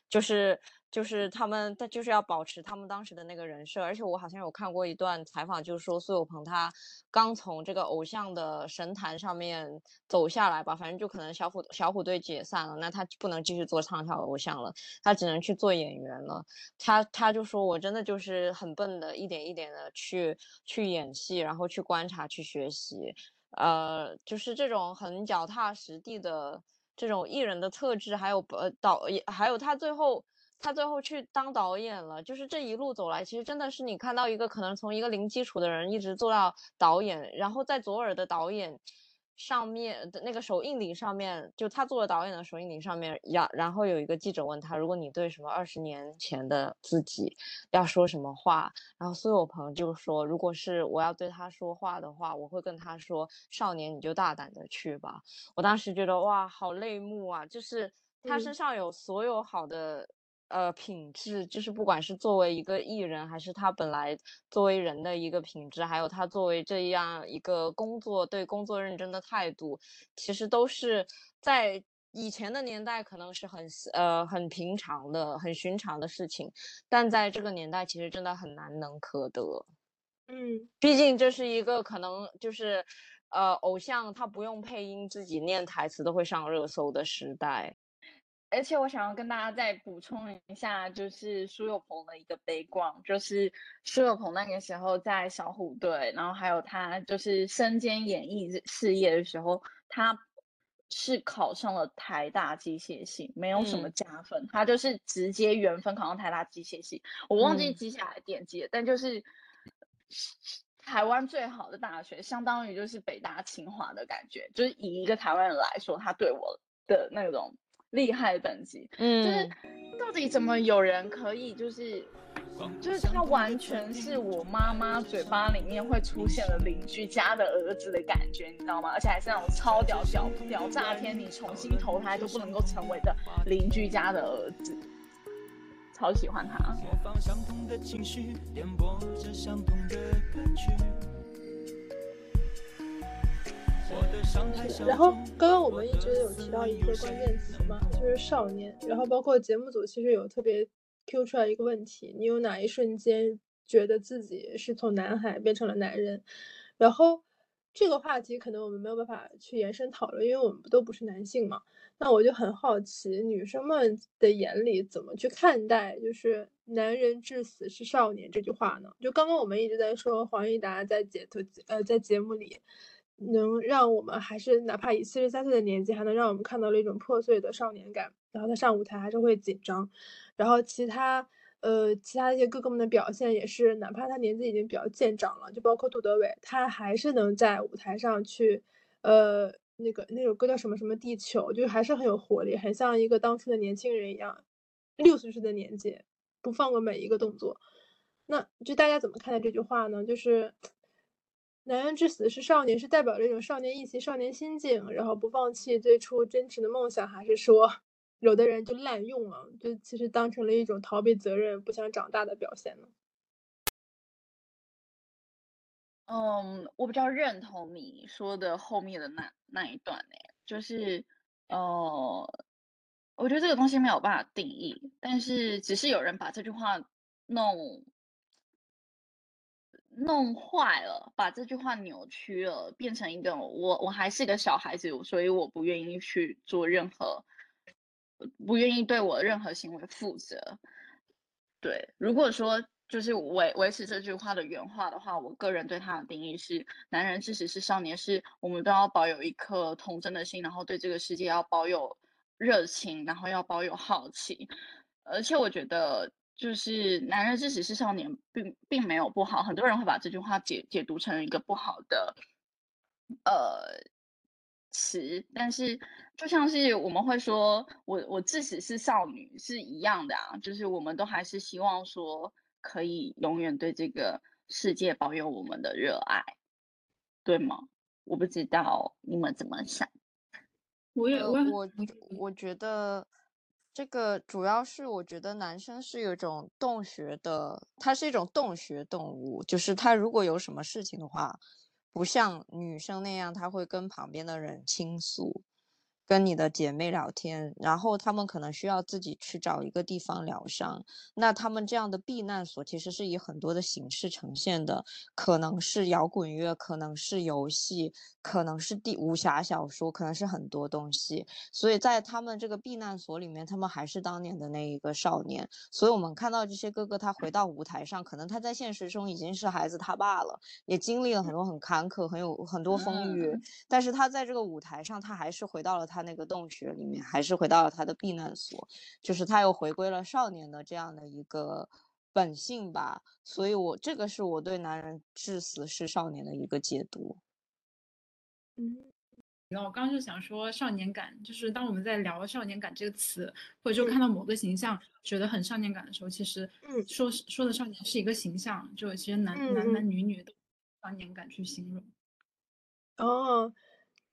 就是就是他们他就是要保持他们当时的那个人设。而且我好像有看过一段采访，就是说苏有朋他刚从这个偶像的神坛上面走下来吧，反正就可能小虎小虎队解散了，那他不能继续做唱跳偶像了，他只能去做演员了。他他就说我真的就是很笨的，一点一点的去去演戏，然后去观察去学习。呃，就是这种很脚踏实地的这种艺人的特质，还有呃导演，还有他最后他最后去当导演了。就是这一路走来，其实真的是你看到一个可能从一个零基础的人一直做到导演，然后在左耳的导演。上面的那个首映礼上面，就他做了导演的首映礼上面，要然后有一个记者问他，如果你对什么二十年前的自己要说什么话，然后苏有朋就说，如果是我要对他说话的话，我会跟他说，少年你就大胆的去吧。我当时觉得哇，好泪目啊，就是他身上有所有好的。呃，品质就是不管是作为一个艺人，还是他本来作为人的一个品质，还有他作为这样一个工作对工作认真的态度，其实都是在以前的年代可能是很呃很平常的、很寻常的事情，但在这个年代其实真的很难能可得。嗯，毕竟这是一个可能就是呃偶像他不用配音，自己念台词都会上热搜的时代。而且我想要跟大家再补充一下，就是苏有朋的一个悲光，就是苏有朋那个时候在小虎队，然后还有他就是身兼演艺事业的时候，他是考上了台大机械系，没有什么加分，他就是直接原分考上台大机械系，我忘记记下来点击了，但就是台湾最好的大学，相当于就是北大清华的感觉，就是以一个台湾人来说，他对我的那种。厉害等级，嗯，就是到底怎么有人可以，就是就是他完全是我妈妈嘴巴里面会出现的邻居家的儿子的感觉，你知道吗？而且还是那种超屌屌屌炸天，你重新投胎都不能够成为的邻居家的儿子，超喜欢他。然后刚刚我们一直有提到一个关键词嘛，就是少年。然后包括节目组其实有特别 Q 出来一个问题：你有哪一瞬间觉得自己是从男孩变成了男人？然后这个话题可能我们没有办法去延伸讨论，因为我们都不是男性嘛。那我就很好奇，女生们的眼里怎么去看待就是“男人至死是少年”这句话呢？就刚刚我们一直在说黄义达在节头呃在节目里。能让我们还是哪怕以四十三岁的年纪，还能让我们看到了一种破碎的少年感。然后他上舞台还是会紧张，然后其他呃其他一些哥哥们的表现也是，哪怕他年纪已经比较渐长了，就包括杜德伟，他还是能在舞台上去呃那个那首歌叫什么什么地球，就还是很有活力，很像一个当初的年轻人一样，六十岁的年纪不放过每一个动作。那就大家怎么看待这句话呢？就是男人至死是少年，是代表着一种少年意气、少年心境，然后不放弃最初真实的梦想，还是说有的人就滥用了，就其实当成了一种逃避责任、不想长大的表现呢？嗯，我比较认同你说的后面的那那一段呢，就是呃，我觉得这个东西没有办法定义，但是只是有人把这句话弄弄坏了，把这句话扭曲了，变成一个我我还是个小孩子，所以我不愿意去做任何，不愿意对我任何行为负责。对，如果说。就是维维持这句话的原话的话，我个人对他的定义是：男人即使是少年，是我们都要保有一颗童真的心，然后对这个世界要保有热情，然后要保有好奇。而且我觉得，就是男人至死是少年，并并没有不好。很多人会把这句话解解读成一个不好的呃词，但是就像是我们会说，我我至死是少女是一样的啊，就是我们都还是希望说。可以永远对这个世界保有我们的热爱，对吗？我不知道你们怎么想。我也我我我觉得这个主要是我觉得男生是有一种洞穴的，他是一种洞穴动物，就是他如果有什么事情的话，不像女生那样，他会跟旁边的人倾诉。跟你的姐妹聊天，然后他们可能需要自己去找一个地方疗伤。那他们这样的避难所其实是以很多的形式呈现的，可能是摇滚乐，可能是游戏，可能是第武侠小说，可能是很多东西。所以在他们这个避难所里面，他们还是当年的那一个少年。所以我们看到这些哥哥，他回到舞台上，可能他在现实中已经是孩子他爸了，也经历了很多很坎坷，很有很多风雨。但是他在这个舞台上，他还是回到了他。他那个洞穴里面，还是回到了他的避难所，就是他又回归了少年的这样的一个本性吧。所以，我这个是我对男人至死是少年的一个解读。嗯，然后我刚刚就想说，少年感，就是当我们在聊“少年感”这个词，或者就看到某个形象觉得很少年感的时候，其实，嗯，说说的少年是一个形象，就其实男男男女女都少年感去形容。哦。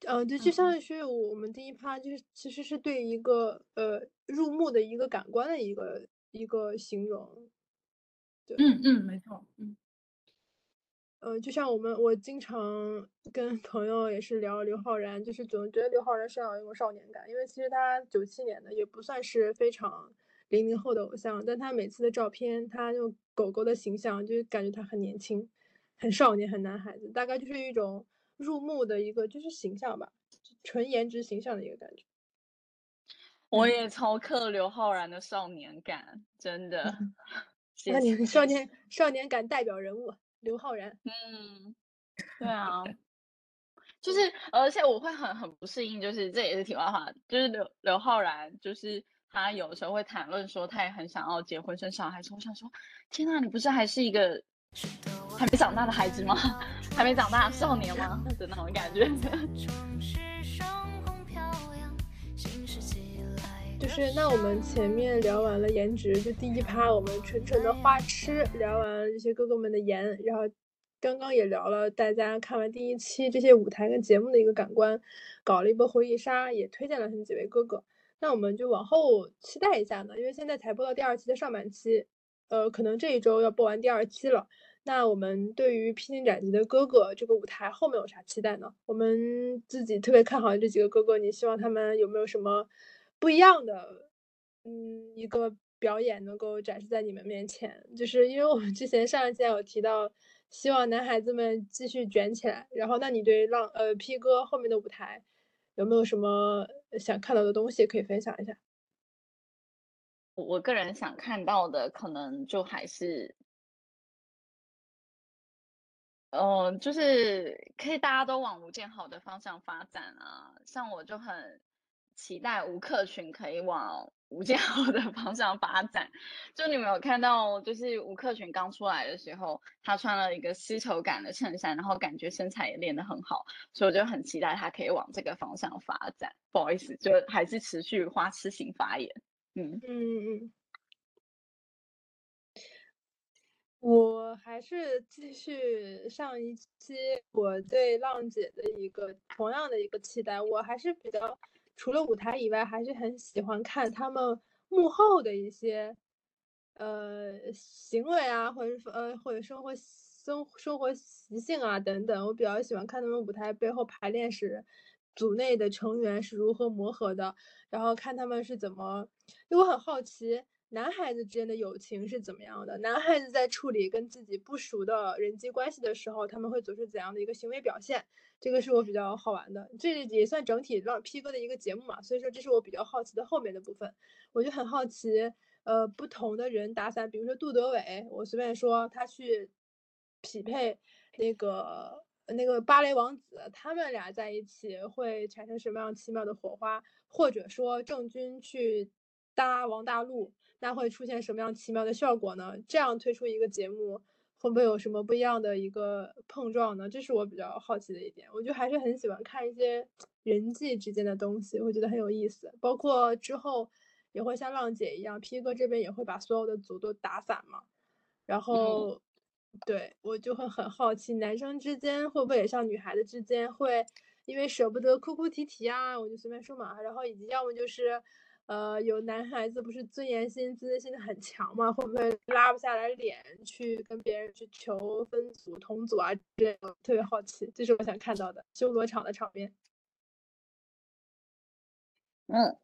呃，对，就相当于我们第一趴就是其实是对一个呃入目的一个感官的一个一个形容，对，嗯嗯，没错，嗯，呃，就像我们我经常跟朋友也是聊刘昊然，就是总觉得刘昊然身上有一种少年感，因为其实他九七年的也不算是非常零零后的偶像，但他每次的照片，他用狗狗的形象，就感觉他很年轻，很少年，很男孩子，大概就是一种。入目的一个就是形象吧，纯颜值形象的一个感觉。我也超克刘昊然的少年感，真的。少年少年少年感代表人物刘昊然。嗯，对啊，就是而且我会很很不适应，就是这也是题外话，就是刘刘昊然，就是他有时候会谈论说他也很想要结婚生小孩，我想说，天呐，你不是还是一个。还没长大的孩子吗？还没长大少年吗？的那种感觉。就是那我们前面聊完了颜值，就第一趴我们纯纯的花痴，聊完这些哥哥们的颜，然后刚刚也聊了大家看完第一期这些舞台跟节目的一个感官，搞了一波回忆杀，也推荐了他们几位哥哥。那我们就往后期待一下呢，因为现在才播到第二期的上半期。呃，可能这一周要播完第二期了。那我们对于《披荆斩棘的哥哥》这个舞台后面有啥期待呢？我们自己特别看好这几个哥哥，你希望他们有没有什么不一样的，嗯，一个表演能够展示在你们面前？就是因为我们之前上一期有提到，希望男孩子们继续卷起来。然后，那你对浪呃 P 哥后面的舞台有没有什么想看到的东西可以分享一下？我个人想看到的，可能就还是，嗯，就是可以大家都往吴建豪的方向发展啊。像我就很期待吴克群可以往吴建豪的方向发展。就你们有看到，就是吴克群刚出来的时候，他穿了一个丝绸感的衬衫，然后感觉身材也练得很好，所以我就很期待他可以往这个方向发展。不好意思，就还是持续花痴型发言。嗯嗯嗯。我还是继续上一期我对浪姐的一个同样的一个期待，我还是比较除了舞台以外，还是很喜欢看他们幕后的一些呃行为啊，或者说呃或者生活生生活习性啊等等，我比较喜欢看他们舞台背后排练时组内的成员是如何磨合的，然后看他们是怎么，因为我很好奇。男孩子之间的友情是怎么样的？男孩子在处理跟自己不熟的人际关系的时候，他们会做出怎样的一个行为表现？这个是我比较好玩的，这也算整体让 P 哥的一个节目嘛。所以说，这是我比较好奇的后面的部分。我就很好奇，呃，不同的人打伞，比如说杜德伟，我随便说他去匹配那个那个芭蕾王子，他们俩在一起会产生什么样奇妙的火花？或者说郑钧去搭王大陆？那会出现什么样奇妙的效果呢？这样推出一个节目，会不会有什么不一样的一个碰撞呢？这是我比较好奇的一点。我就还是很喜欢看一些人际之间的东西，我觉得很有意思。包括之后也会像浪姐一样，P 哥这边也会把所有的组都打散嘛。然后，对我就会很好奇，男生之间会不会也像女孩子之间会因为舍不得哭哭啼啼啊？我就随便说嘛。然后以及要么就是。呃，有男孩子不是尊严心、自尊心很强嘛？会不会拉不下来脸去跟别人去求分组、同组啊？之类的特别好奇，这是我想看到的修罗场的场面。嗯，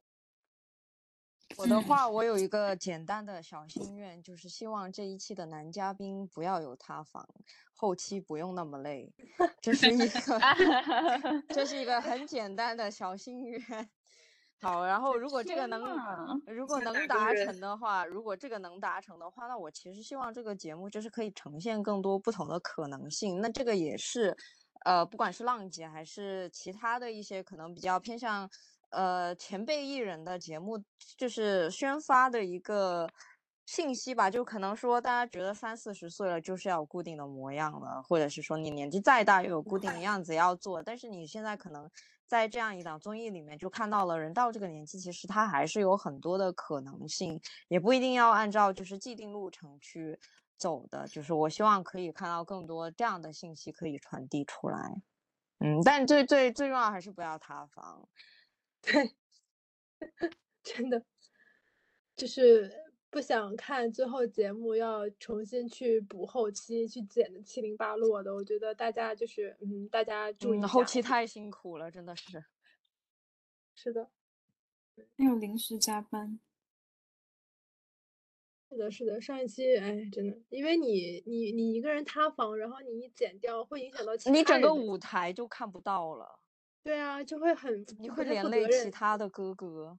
我的话，我有一个简单的小心愿，就是希望这一期的男嘉宾不要有塌房，后期不用那么累。这是一个，这是一个很简单的小心愿。好，然后如果这个能，如果能达成的话，如果这个能达成的话，那我其实希望这个节目就是可以呈现更多不同的可能性。那这个也是，呃，不管是浪姐还是其他的一些可能比较偏向，呃，前辈艺人的节目，就是宣发的一个信息吧。就可能说大家觉得三四十岁了就是要有固定的模样了，或者是说你年纪再大又有固定的样子要做，但是你现在可能。在这样一档综艺里面，就看到了人到这个年纪，其实他还是有很多的可能性，也不一定要按照就是既定路程去走的。就是我希望可以看到更多这样的信息可以传递出来。嗯，但最最最重要还是不要塌房。对，真的就是。不想看最后节目要重新去补后期去剪的七零八落的，我觉得大家就是嗯，大家注意后期太辛苦了，真的是。是的，还有临时加班。是的，是的，上一期哎，真的，因为你你你一个人塌房，然后你一剪掉会影响到其他你整个舞台就看不到了。对啊，就会很你会连累其他的哥哥。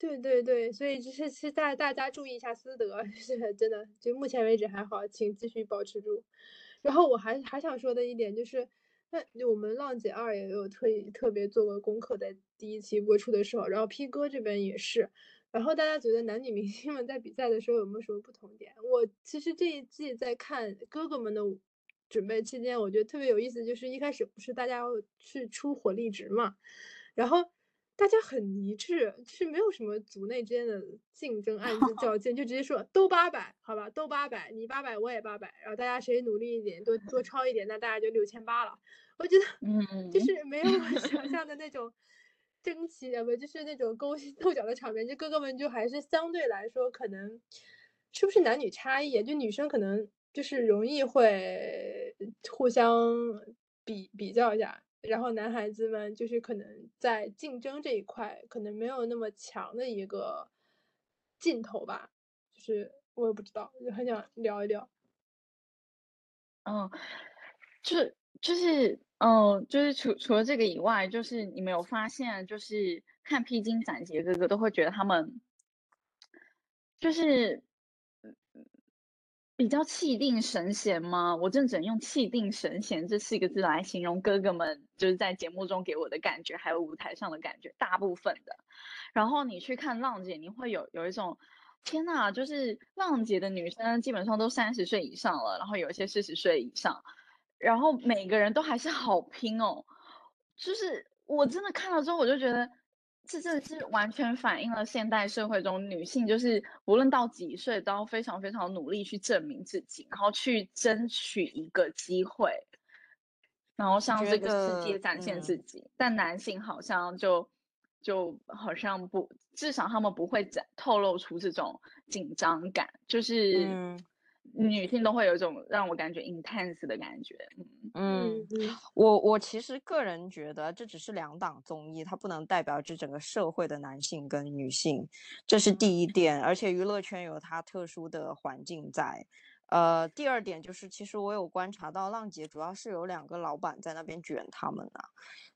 对对对，所以就是是大大家注意一下私德，是真的。就目前为止还好，请继续保持住。然后我还还想说的一点就是，那我们浪姐二也有特意特别做过功课，在第一期播出的时候，然后 P 哥这边也是。然后大家觉得男女明星们在比赛的时候有没有什么不同点？我其实这一季在看哥哥们的准备期间，我觉得特别有意思，就是一开始不是大家要去出火力值嘛，然后。大家很一致，是没有什么组内之间的竞争、暗自较 劲，就直接说都八百，好吧，都八百，你八百我也八百，然后大家谁努力一点，多多超一点，那大家就六千八了。我觉得，嗯，就是没有我想象的那 种争奇啊，不就是那种勾心斗角的场面，就哥哥们就还是相对来说可能是不是男女差异？就女生可能就是容易会互相比比较一下。然后男孩子们就是可能在竞争这一块可能没有那么强的一个劲头吧，就是我也不知道，就很想聊一聊。嗯，就是就是嗯，就是除除了这个以外，就是你没有发现，就是看披荆斩棘哥哥都会觉得他们就是比较气定神闲吗？我真的只能用“气定神闲”这四个字来形容哥哥们，就是在节目中给我的感觉，还有舞台上的感觉，大部分的。然后你去看浪姐，你会有有一种天呐，就是浪姐的女生基本上都三十岁以上了，然后有一些四十岁以上，然后每个人都还是好拼哦。就是我真的看了之后，我就觉得。这真的是完全反映了现代社会中女性，就是无论到几岁，都要非常非常努力去证明自己，然后去争取一个机会，然后向这个世界展现自己。但男性好像就就好像不，至少他们不会展透露出这种紧张感，就是。女性都会有一种让我感觉 intense 的感觉，嗯嗯，我我其实个人觉得这只是两档综艺，它不能代表这整个社会的男性跟女性，这是第一点。而且娱乐圈有它特殊的环境在，呃，第二点就是其实我有观察到浪姐主要是有两个老板在那边卷他们啊，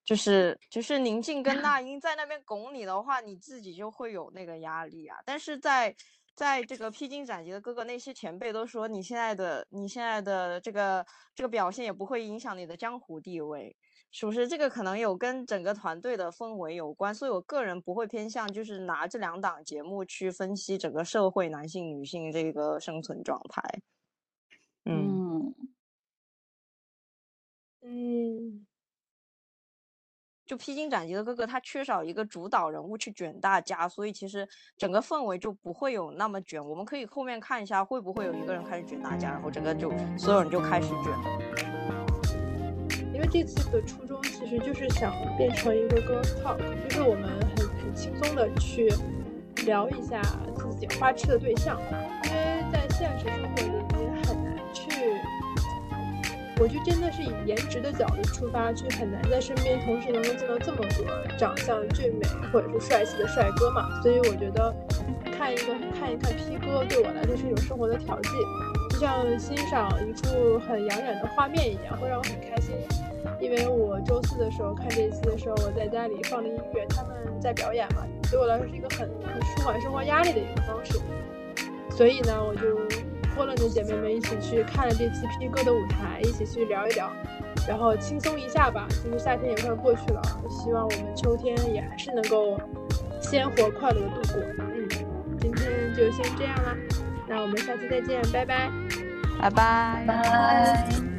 就是就是宁静跟 那英在那边拱你的话，你自己就会有那个压力啊，但是在。在这个披荆斩棘的哥哥，那些前辈都说你现在的你现在的这个这个表现也不会影响你的江湖地位，是不是？这个可能有跟整个团队的氛围有关，所以我个人不会偏向就是拿这两档节目去分析整个社会男性女性这个生存状态。嗯嗯。就披荆斩棘的哥哥，他缺少一个主导人物去卷大家，所以其实整个氛围就不会有那么卷。我们可以后面看一下，会不会有一个人开始卷大家，然后整个就所有人就开始卷。因为这次的初衷其实就是想变成一个 girl talk，就是我们很很轻松的去聊一下自己花痴的对象，因为在现实生活里。我就真的是以颜值的角度出发，去很难在身边同时能够见到这么多长相俊美或者是帅气的帅哥嘛，所以我觉得看一个看一看 P 哥对我来说是一种生活的调剂，就像欣赏一幅很养眼的画面一样，会让我很开心。因为我周四的时候看这一期的时候，我在家里放着音乐，他们在表演嘛，对我来说是一个很很舒缓生活压力的一个方式，所以呢，我就。拖了的姐妹们一起去看了这次 P 哥的舞台，一起去聊一聊，然后轻松一下吧。就是夏天也快过去了，希望我们秋天也还是能够鲜活快乐的度过。嗯，今天就先这样啦，那我们下期再见，拜拜，拜拜，拜。